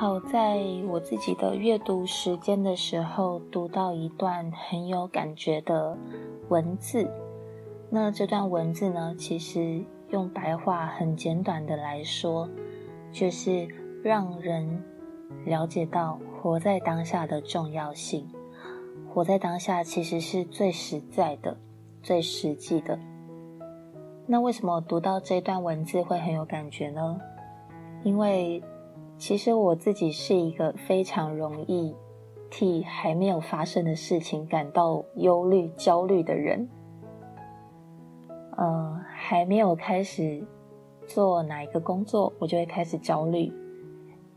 好在我自己的阅读时间的时候，读到一段很有感觉的文字。那这段文字呢，其实用白话很简短的来说，就是让人了解到活在当下的重要性。活在当下其实是最实在的、最实际的。那为什么我读到这段文字会很有感觉呢？因为其实我自己是一个非常容易替还没有发生的事情感到忧虑、焦虑的人。呃，还没有开始做哪一个工作，我就会开始焦虑；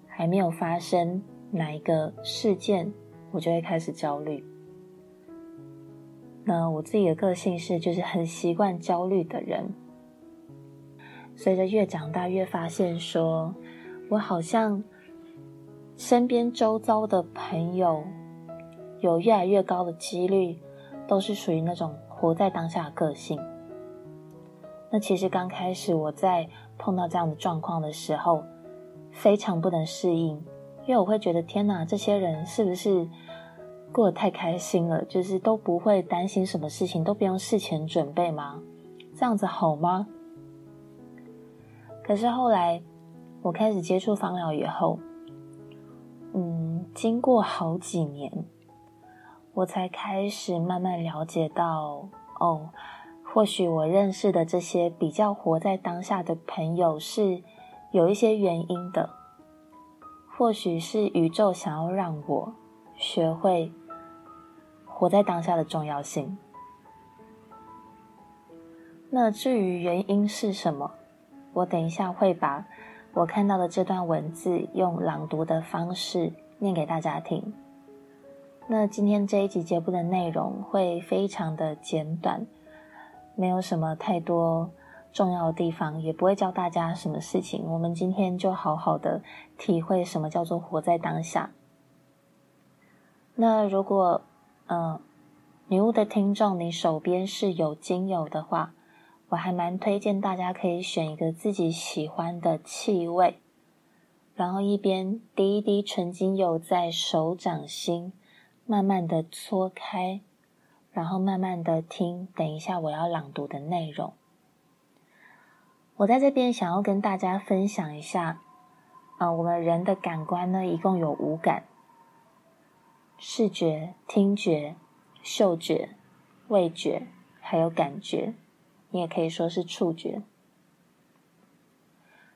还没有发生哪一个事件，我就会开始焦虑。那我自己的个性是，就是很习惯焦虑的人。随着越长大，越发现说，我好像身边周遭的朋友，有越来越高的几率，都是属于那种活在当下的个性。那其实刚开始我在碰到这样的状况的时候，非常不能适应，因为我会觉得天哪，这些人是不是过得太开心了？就是都不会担心什么事情，都不用事前准备吗？这样子好吗？可是后来，我开始接触芳疗以后，嗯，经过好几年，我才开始慢慢了解到，哦，或许我认识的这些比较活在当下的朋友是有一些原因的，或许是宇宙想要让我学会活在当下的重要性。那至于原因是什么？我等一下会把我看到的这段文字用朗读的方式念给大家听。那今天这一集节目的内容会非常的简短，没有什么太多重要的地方，也不会教大家什么事情。我们今天就好好的体会什么叫做活在当下。那如果呃女巫的听众，你手边是有精油的话。我还蛮推荐大家可以选一个自己喜欢的气味，然后一边滴一滴纯精油在手掌心，慢慢的搓开，然后慢慢的听。等一下我要朗读的内容，我在这边想要跟大家分享一下，啊、我们人的感官呢，一共有五感：视觉、听觉、嗅觉、味觉，还有感觉。你也可以说是触觉。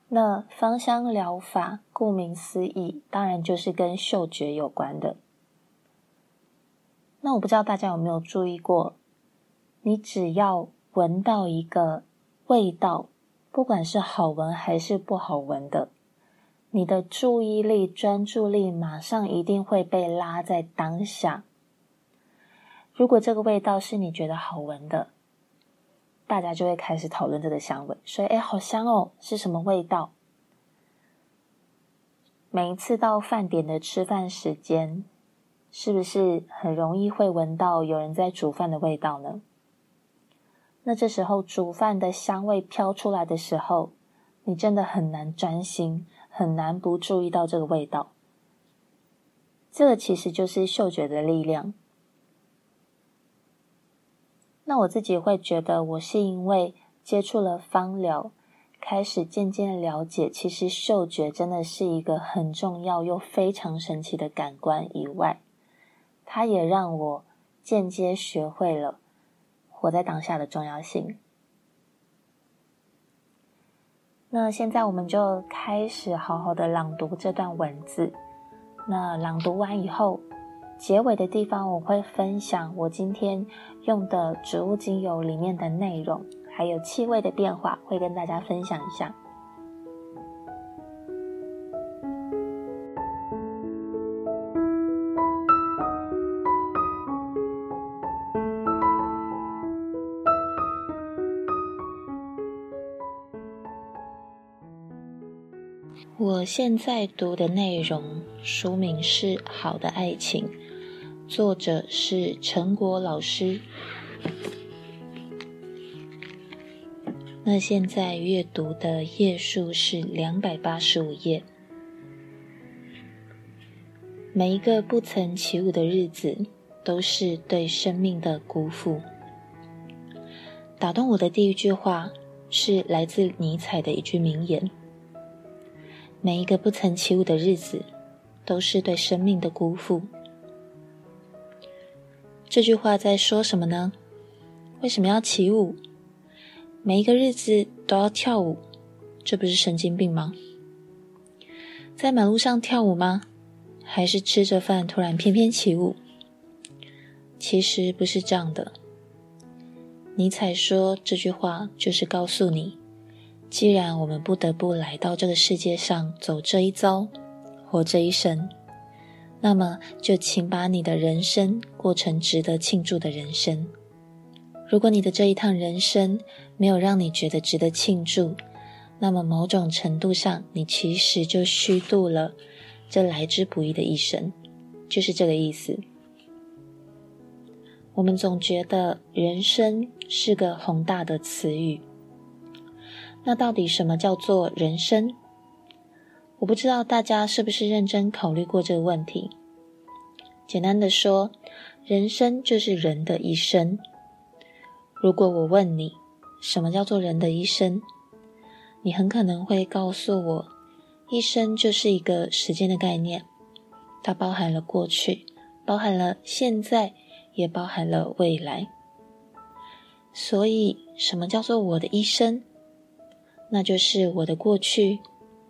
那芳香疗法顾名思义，当然就是跟嗅觉有关的。那我不知道大家有没有注意过，你只要闻到一个味道，不管是好闻还是不好闻的，你的注意力、专注力马上一定会被拉在当下。如果这个味道是你觉得好闻的，大家就会开始讨论这个香味，说：“哎，好香哦，是什么味道？”每一次到饭点的吃饭时间，是不是很容易会闻到有人在煮饭的味道呢？那这时候煮饭的香味飘出来的时候，你真的很难专心，很难不注意到这个味道。这个其实就是嗅觉的力量。那我自己会觉得，我是因为接触了芳疗，开始渐渐了解，其实嗅觉真的是一个很重要又非常神奇的感官。以外，它也让我间接学会了活在当下的重要性。那现在我们就开始好好的朗读这段文字。那朗读完以后，结尾的地方，我会分享我今天用的植物精油里面的内容，还有气味的变化，会跟大家分享一下。我现在读的内容，书名是《好的爱情》。作者是陈果老师。那现在阅读的页数是两百八十五页。每一个不曾起舞的日子，都是对生命的辜负。打动我的第一句话，是来自尼采的一句名言：“每一个不曾起舞的日子，都是对生命的辜负。”这句话在说什么呢？为什么要起舞？每一个日子都要跳舞，这不是神经病吗？在马路上跳舞吗？还是吃着饭突然翩翩起舞？其实不是这样的。尼采说这句话，就是告诉你：既然我们不得不来到这个世界上走这一遭，活这一生，那么就请把你的人生过成值得庆祝的人生。如果你的这一趟人生没有让你觉得值得庆祝，那么某种程度上，你其实就虚度了这来之不易的一生，就是这个意思。我们总觉得人生是个宏大的词语，那到底什么叫做人生？我不知道大家是不是认真考虑过这个问题。简单的说，人生就是人的一生。如果我问你，什么叫做人的一生？你很可能会告诉我，一生就是一个时间的概念，它包含了过去，包含了现在，也包含了未来。所以，什么叫做我的一生？那就是我的过去、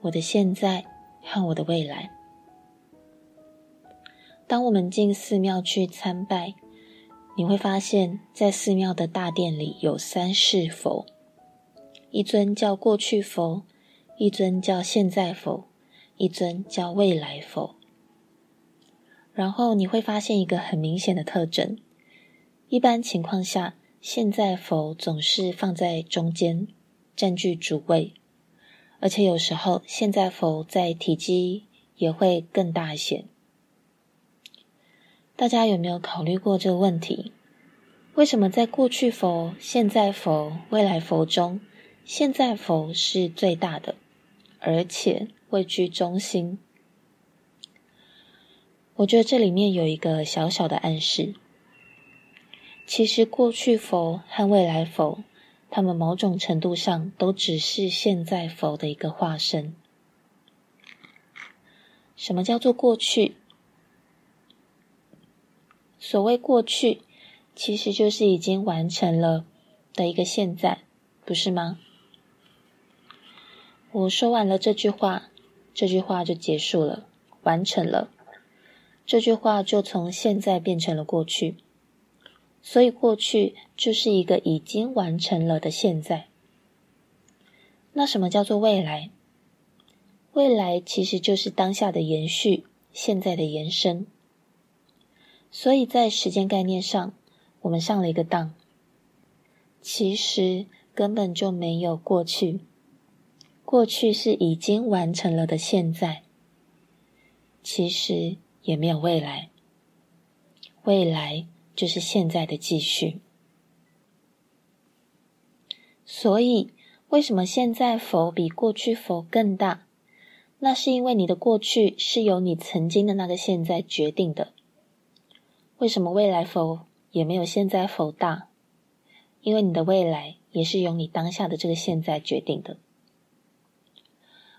我的现在和我的未来。当我们进寺庙去参拜，你会发现，在寺庙的大殿里有三世佛，一尊叫过去佛，一尊叫现在佛，一尊叫未来佛。然后你会发现一个很明显的特征：一般情况下，现在佛总是放在中间，占据主位，而且有时候现在佛在体积也会更大一些。大家有没有考虑过这个问题？为什么在过去佛、现在佛、未来佛中，现在佛是最大的，而且位居中心？我觉得这里面有一个小小的暗示。其实过去佛和未来佛，他们某种程度上都只是现在佛的一个化身。什么叫做过去？所谓过去，其实就是已经完成了的一个现在，不是吗？我说完了这句话，这句话就结束了，完成了。这句话就从现在变成了过去，所以过去就是一个已经完成了的现在。那什么叫做未来？未来其实就是当下的延续，现在的延伸。所以在时间概念上，我们上了一个当。其实根本就没有过去，过去是已经完成了的现在。其实也没有未来，未来就是现在的继续。所以，为什么现在佛比过去佛更大？那是因为你的过去是由你曾经的那个现在决定的。为什么未来佛也没有现在佛大？因为你的未来也是由你当下的这个现在决定的。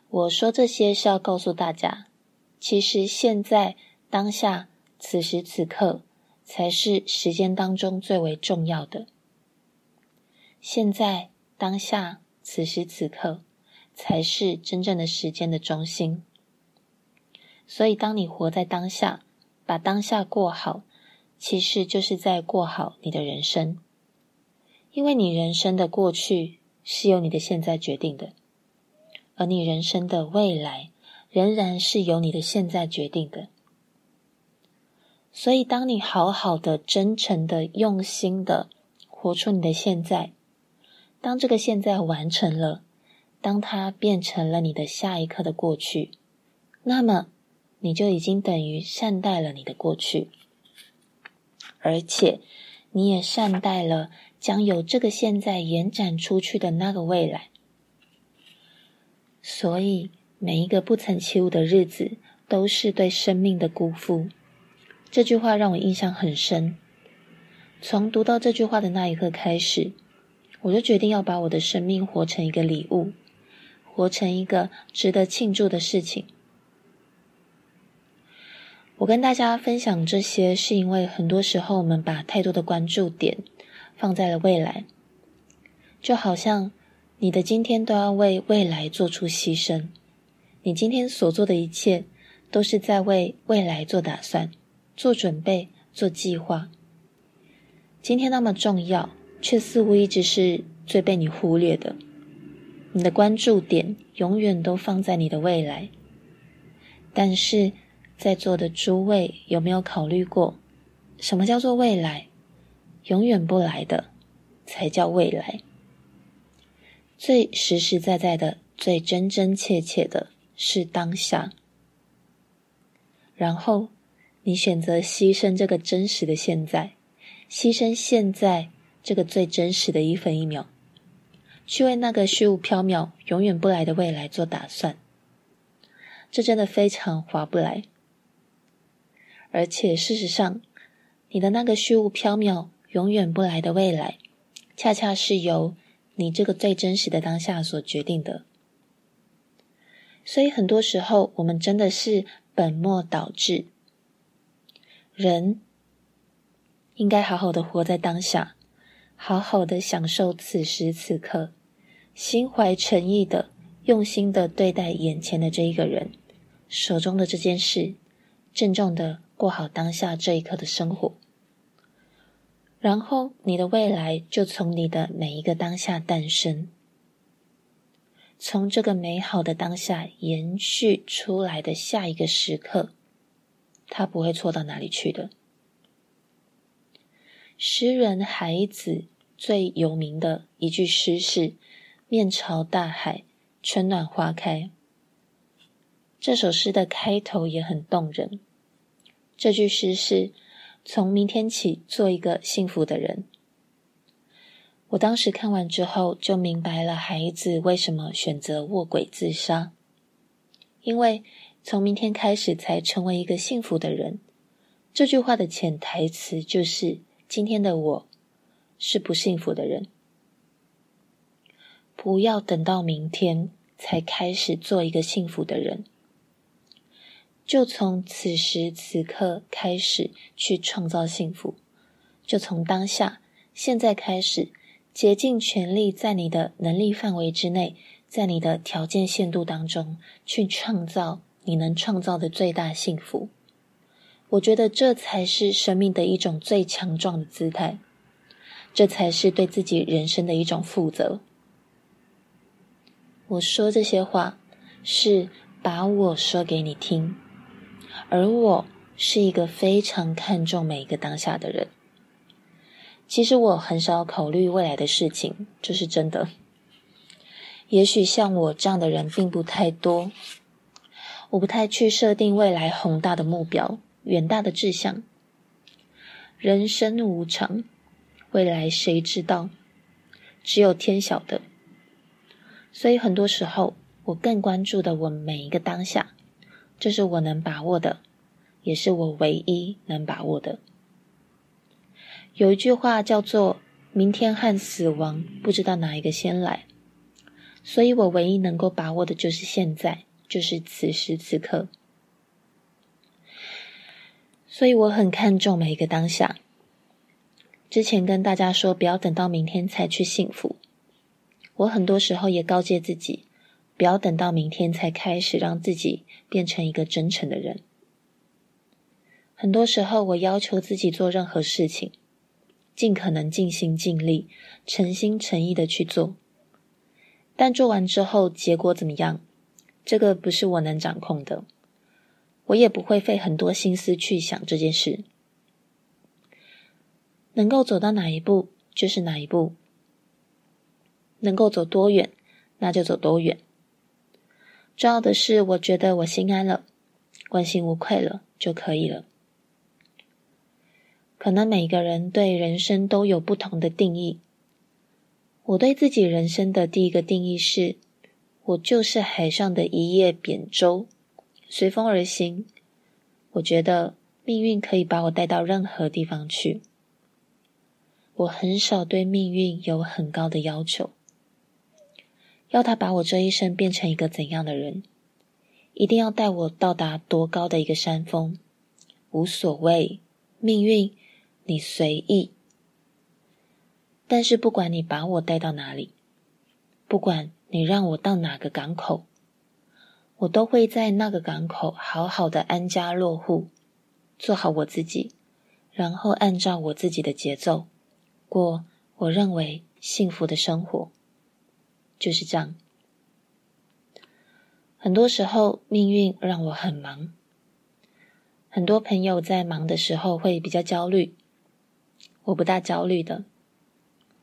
我说这些是要告诉大家，其实现在当下此时此刻才是时间当中最为重要的。现在当下此时此刻才是真正的时间的中心。所以，当你活在当下，把当下过好。其实就是在过好你的人生，因为你人生的过去是由你的现在决定的，而你人生的未来仍然是由你的现在决定的。所以，当你好好的、真诚的、用心的活出你的现在，当这个现在完成了，当它变成了你的下一刻的过去，那么你就已经等于善待了你的过去。而且，你也善待了将由这个现在延展出去的那个未来。所以，每一个不曾起舞的日子，都是对生命的辜负。这句话让我印象很深。从读到这句话的那一刻开始，我就决定要把我的生命活成一个礼物，活成一个值得庆祝的事情。我跟大家分享这些，是因为很多时候我们把太多的关注点放在了未来，就好像你的今天都要为未来做出牺牲，你今天所做的一切都是在为未来做打算、做准备、做计划。今天那么重要，却似乎一直是最被你忽略的。你的关注点永远都放在你的未来，但是。在座的诸位有没有考虑过，什么叫做未来？永远不来的才叫未来。最实实在在的、最真真切切的是当下。然后你选择牺牲这个真实的现在，牺牲现在这个最真实的一分一秒，去为那个虚无缥缈、永远不来的未来做打算。这真的非常划不来。而且，事实上，你的那个虚无缥缈、永远不来的未来，恰恰是由你这个最真实的当下所决定的。所以，很多时候，我们真的是本末倒置。人应该好好的活在当下，好好的享受此时此刻，心怀诚意的、用心的对待眼前的这一个人，手中的这件事，郑重的。过好当下这一刻的生活，然后你的未来就从你的每一个当下诞生，从这个美好的当下延续出来的下一个时刻，他不会错到哪里去的。诗人海子最有名的一句诗是“面朝大海，春暖花开”。这首诗的开头也很动人。这句诗是：“从明天起，做一个幸福的人。”我当时看完之后，就明白了孩子为什么选择卧轨自杀。因为从明天开始才成为一个幸福的人，这句话的潜台词就是：今天的我是不幸福的人。不要等到明天才开始做一个幸福的人。就从此时此刻开始去创造幸福，就从当下现在开始，竭尽全力在你的能力范围之内，在你的条件限度当中去创造你能创造的最大幸福。我觉得这才是生命的一种最强壮的姿态，这才是对自己人生的一种负责。我说这些话，是把我说给你听。而我是一个非常看重每一个当下的人。其实我很少考虑未来的事情，这是真的。也许像我这样的人并不太多。我不太去设定未来宏大的目标、远大的志向。人生无常，未来谁知道？只有天晓得。所以很多时候，我更关注的我每一个当下。这是我能把握的，也是我唯一能把握的。有一句话叫做“明天和死亡不知道哪一个先来”，所以我唯一能够把握的就是现在，就是此时此刻。所以我很看重每一个当下。之前跟大家说，不要等到明天才去幸福。我很多时候也告诫自己。不要等到明天才开始让自己变成一个真诚的人。很多时候，我要求自己做任何事情，尽可能尽心尽力、诚心诚意的去做。但做完之后，结果怎么样？这个不是我能掌控的，我也不会费很多心思去想这件事。能够走到哪一步就是哪一步，能够走多远，那就走多远。重要的是，我觉得我心安了，问心无愧了就可以了。可能每个人对人生都有不同的定义。我对自己人生的第一个定义是：我就是海上的一叶扁舟，随风而行。我觉得命运可以把我带到任何地方去。我很少对命运有很高的要求，要他把我这一生变成一个怎样的人，一定要带我到达多高的一个山峰，无所谓，命运，你随意。但是不管你把我带到哪里，不管你让我到哪个港口，我都会在那个港口好好的安家落户，做好我自己，然后按照我自己的节奏，过我认为幸福的生活。就是这样。很多时候，命运让我很忙。很多朋友在忙的时候会比较焦虑，我不大焦虑的。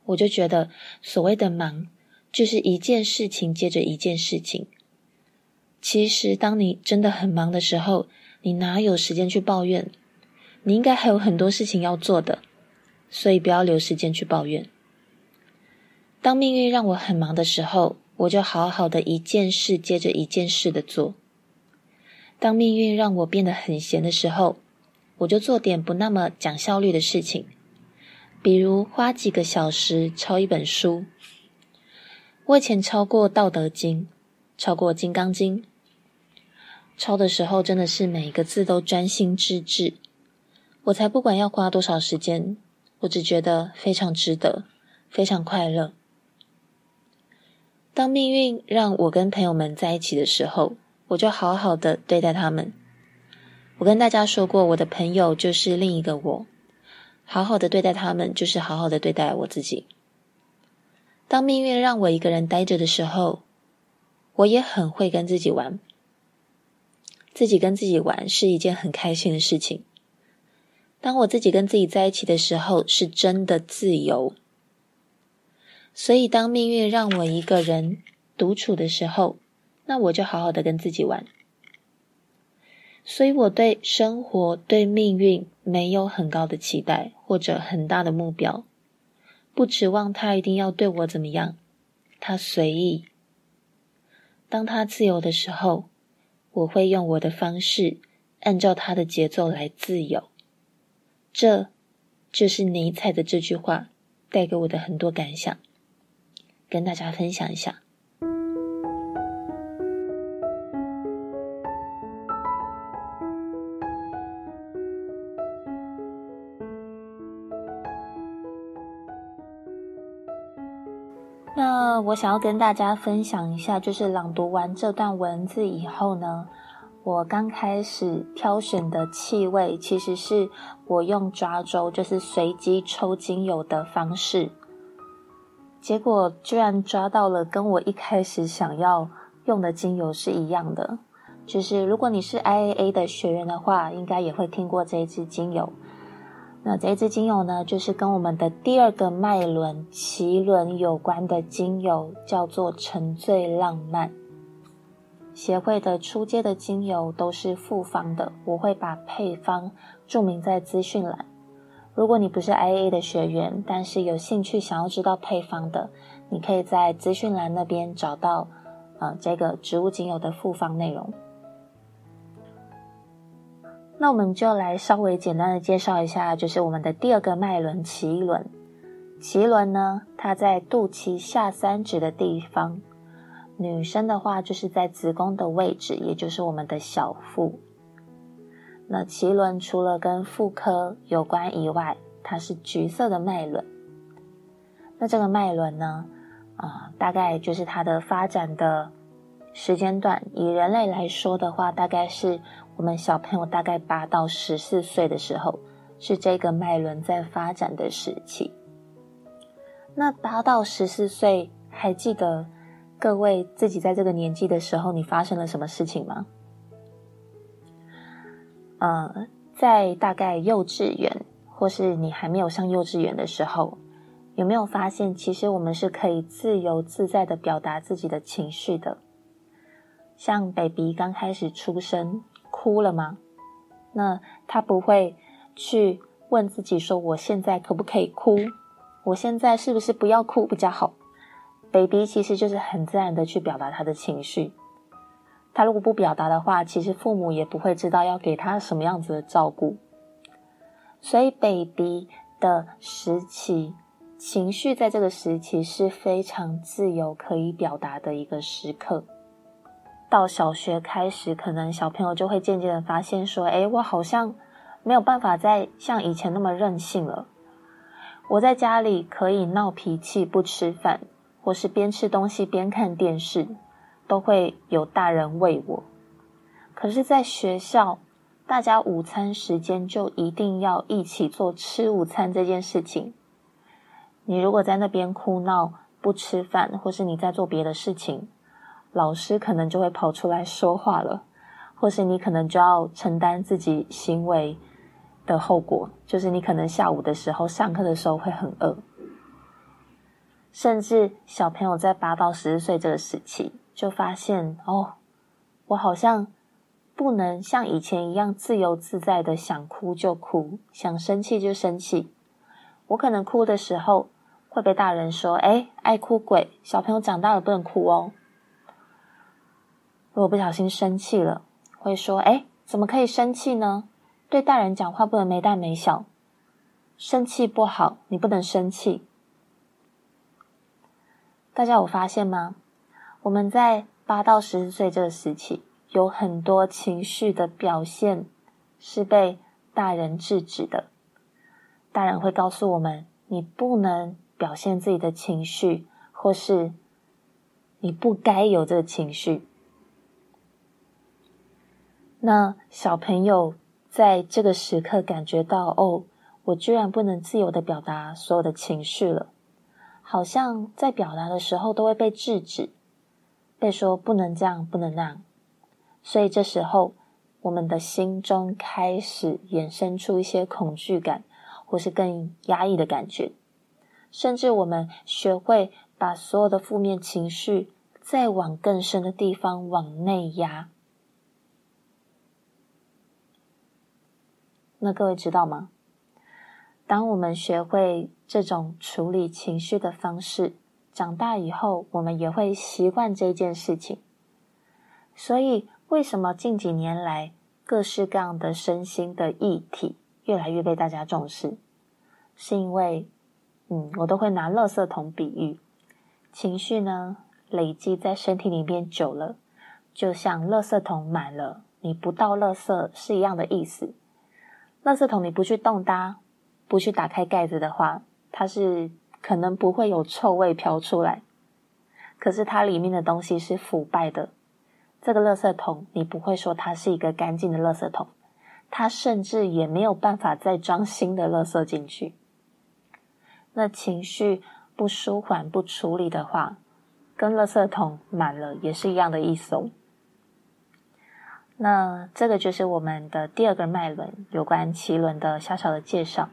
我就觉得，所谓的忙，就是一件事情接着一件事情。其实，当你真的很忙的时候，你哪有时间去抱怨？你应该还有很多事情要做的，所以不要留时间去抱怨。当命运让我很忙的时候，我就好好的一件事接着一件事的做。当命运让我变得很闲的时候，我就做点不那么讲效率的事情，比如花几个小时抄一本书。我以前抄过《道德经》，抄过《金刚经》。抄的时候真的是每一个字都专心致志，我才不管要花多少时间，我只觉得非常值得，非常快乐。当命运让我跟朋友们在一起的时候，我就好好的对待他们。我跟大家说过，我的朋友就是另一个我，好好的对待他们，就是好好的对待我自己。当命运让我一个人待着的时候，我也很会跟自己玩。自己跟自己玩是一件很开心的事情。当我自己跟自己在一起的时候，是真的自由。所以，当命运让我一个人独处的时候，那我就好好的跟自己玩。所以，我对生活、对命运没有很高的期待或者很大的目标，不指望他一定要对我怎么样，他随意。当他自由的时候。我会用我的方式，按照他的节奏来自由。这就是尼采的这句话带给我的很多感想，跟大家分享一下。那我想要跟大家分享一下，就是朗读完这段文字以后呢，我刚开始挑选的气味，其实是我用抓周，就是随机抽精油的方式，结果居然抓到了跟我一开始想要用的精油是一样的。就是如果你是 IAA 的学员的话，应该也会听过这一支精油。那这支精油呢，就是跟我们的第二个脉轮脐轮有关的精油，叫做沉醉浪漫。协会的初阶的精油都是复方的，我会把配方注明在资讯栏。如果你不是 IAA 的学员，但是有兴趣想要知道配方的，你可以在资讯栏那边找到，呃，这个植物精油的复方内容。那我们就来稍微简单的介绍一下，就是我们的第二个脉轮脐轮。脐轮呢，它在肚脐下三指的地方。女生的话，就是在子宫的位置，也就是我们的小腹。那脐轮除了跟妇科有关以外，它是橘色的脉轮。那这个脉轮呢，啊、大概就是它的发展的时间段，以人类来说的话，大概是。我们小朋友大概八到十四岁的时候，是这个脉轮在发展的时期。那八到十四岁，还记得各位自己在这个年纪的时候，你发生了什么事情吗？呃，在大概幼稚园，或是你还没有上幼稚园的时候，有没有发现，其实我们是可以自由自在的表达自己的情绪的？像 baby 刚开始出生。哭了吗？那他不会去问自己说：“我现在可不可以哭？我现在是不是不要哭比较好？”Baby 其实就是很自然的去表达他的情绪。他如果不表达的话，其实父母也不会知道要给他什么样子的照顾。所以，baby 的时期，情绪在这个时期是非常自由可以表达的一个时刻。到小学开始，可能小朋友就会渐渐的发现说：“诶，我好像没有办法再像以前那么任性了。我在家里可以闹脾气不吃饭，或是边吃东西边看电视，都会有大人喂我。可是，在学校，大家午餐时间就一定要一起做吃午餐这件事情。你如果在那边哭闹不吃饭，或是你在做别的事情。”老师可能就会跑出来说话了，或是你可能就要承担自己行为的后果，就是你可能下午的时候上课的时候会很饿，甚至小朋友在八到十岁这个时期就发现哦，我好像不能像以前一样自由自在的想哭就哭，想生气就生气，我可能哭的时候会被大人说：“哎，爱哭鬼，小朋友长大了不能哭哦。”如果不小心生气了，会说：“哎，怎么可以生气呢？对大人讲话不能没大没小，生气不好，你不能生气。”大家有发现吗？我们在八到十岁这个时期，有很多情绪的表现是被大人制止的。大人会告诉我们：“你不能表现自己的情绪，或是你不该有这个情绪。”那小朋友在这个时刻感觉到，哦，我居然不能自由的表达所有的情绪了，好像在表达的时候都会被制止，被说不能这样，不能那样。所以这时候，我们的心中开始衍生出一些恐惧感，或是更压抑的感觉，甚至我们学会把所有的负面情绪再往更深的地方往内压。那各位知道吗？当我们学会这种处理情绪的方式，长大以后，我们也会习惯这件事情。所以，为什么近几年来各式各样的身心的议题越来越被大家重视？是因为，嗯，我都会拿垃圾桶比喻，情绪呢，累积在身体里面久了，就像垃圾桶满了，你不倒垃圾是一样的意思。垃圾桶你不去动它，不去打开盖子的话，它是可能不会有臭味飘出来。可是它里面的东西是腐败的，这个垃圾桶你不会说它是一个干净的垃圾桶，它甚至也没有办法再装新的垃圾进去。那情绪不舒缓、不处理的话，跟垃圾桶满了也是一样的意思哦。那这个就是我们的第二个脉轮，有关脐轮的小小的介绍。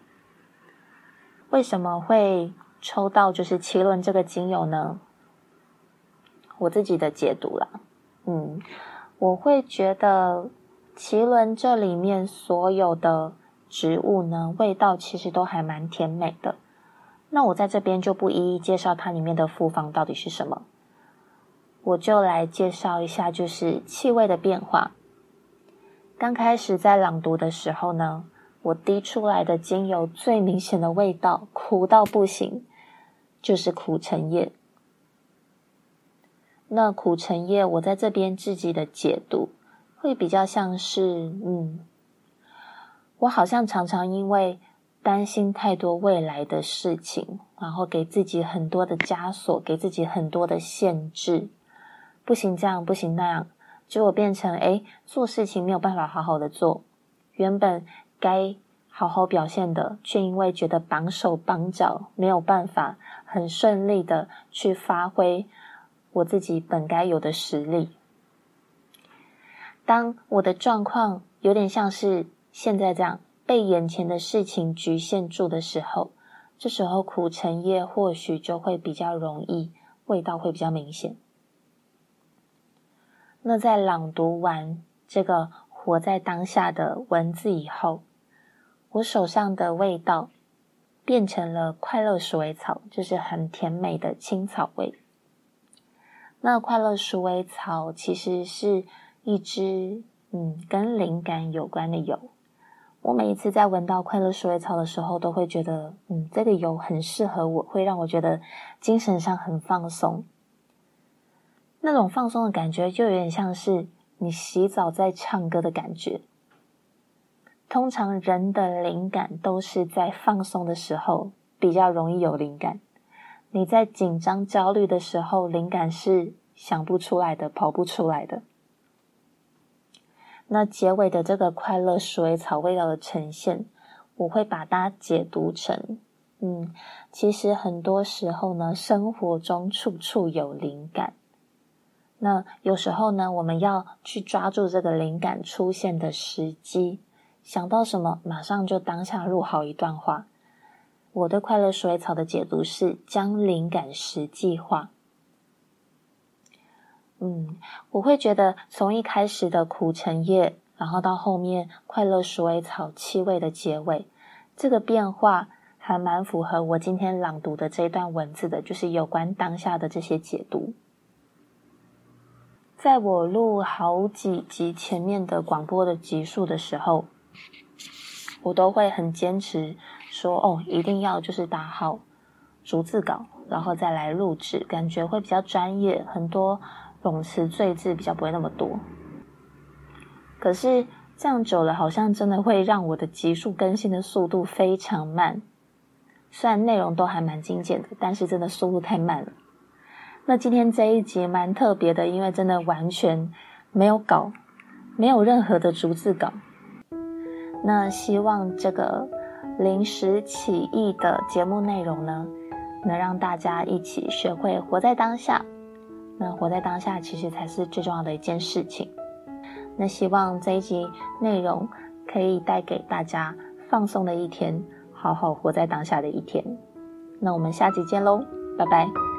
为什么会抽到就是脐轮这个精油呢？我自己的解读啦，嗯，我会觉得脐轮这里面所有的植物呢，味道其实都还蛮甜美的。那我在这边就不一一介绍它里面的复方到底是什么，我就来介绍一下，就是气味的变化。刚开始在朗读的时候呢，我滴出来的精油最明显的味道，苦到不行，就是苦橙叶。那苦橙叶，我在这边自己的解读，会比较像是，嗯，我好像常常因为担心太多未来的事情，然后给自己很多的枷锁，给自己很多的限制，不行这样，不行那样。结果变成，哎，做事情没有办法好好的做，原本该好好表现的，却因为觉得绑手绑脚，没有办法很顺利的去发挥我自己本该有的实力。当我的状况有点像是现在这样，被眼前的事情局限住的时候，这时候苦橙叶或许就会比较容易，味道会比较明显。那在朗读完这个活在当下的文字以后，我手上的味道变成了快乐鼠尾草，就是很甜美的青草味。那快乐鼠尾草其实是一支嗯跟灵感有关的油。我每一次在闻到快乐鼠尾草的时候，都会觉得嗯这个油很适合我，会让我觉得精神上很放松。那种放松的感觉，就有点像是你洗澡在唱歌的感觉。通常人的灵感都是在放松的时候比较容易有灵感。你在紧张焦虑的时候，灵感是想不出来的，跑不出来的。那结尾的这个快乐鼠尾草味道的呈现，我会把它解读成：嗯，其实很多时候呢，生活中处处有灵感。那有时候呢，我们要去抓住这个灵感出现的时机。想到什么，马上就当下录好一段话。我对快乐鼠尾草的解读是将灵感实际化。嗯，我会觉得从一开始的苦橙叶，然后到后面快乐鼠尾草气味的结尾，这个变化还蛮符合我今天朗读的这一段文字的，就是有关当下的这些解读。在我录好几集前面的广播的集数的时候。我都会很坚持说哦，一定要就是打好逐字稿，然后再来录制，感觉会比较专业，很多冗词赘字比较不会那么多。可是这样久了，好像真的会让我的集数更新的速度非常慢。虽然内容都还蛮精简的，但是真的速度太慢了。那今天这一集蛮特别的，因为真的完全没有稿，没有任何的逐字稿。那希望这个临时起意的节目内容呢，能让大家一起学会活在当下。那活在当下其实才是最重要的一件事情。那希望这一集内容可以带给大家放松的一天，好好活在当下的一天。那我们下集见喽，拜拜。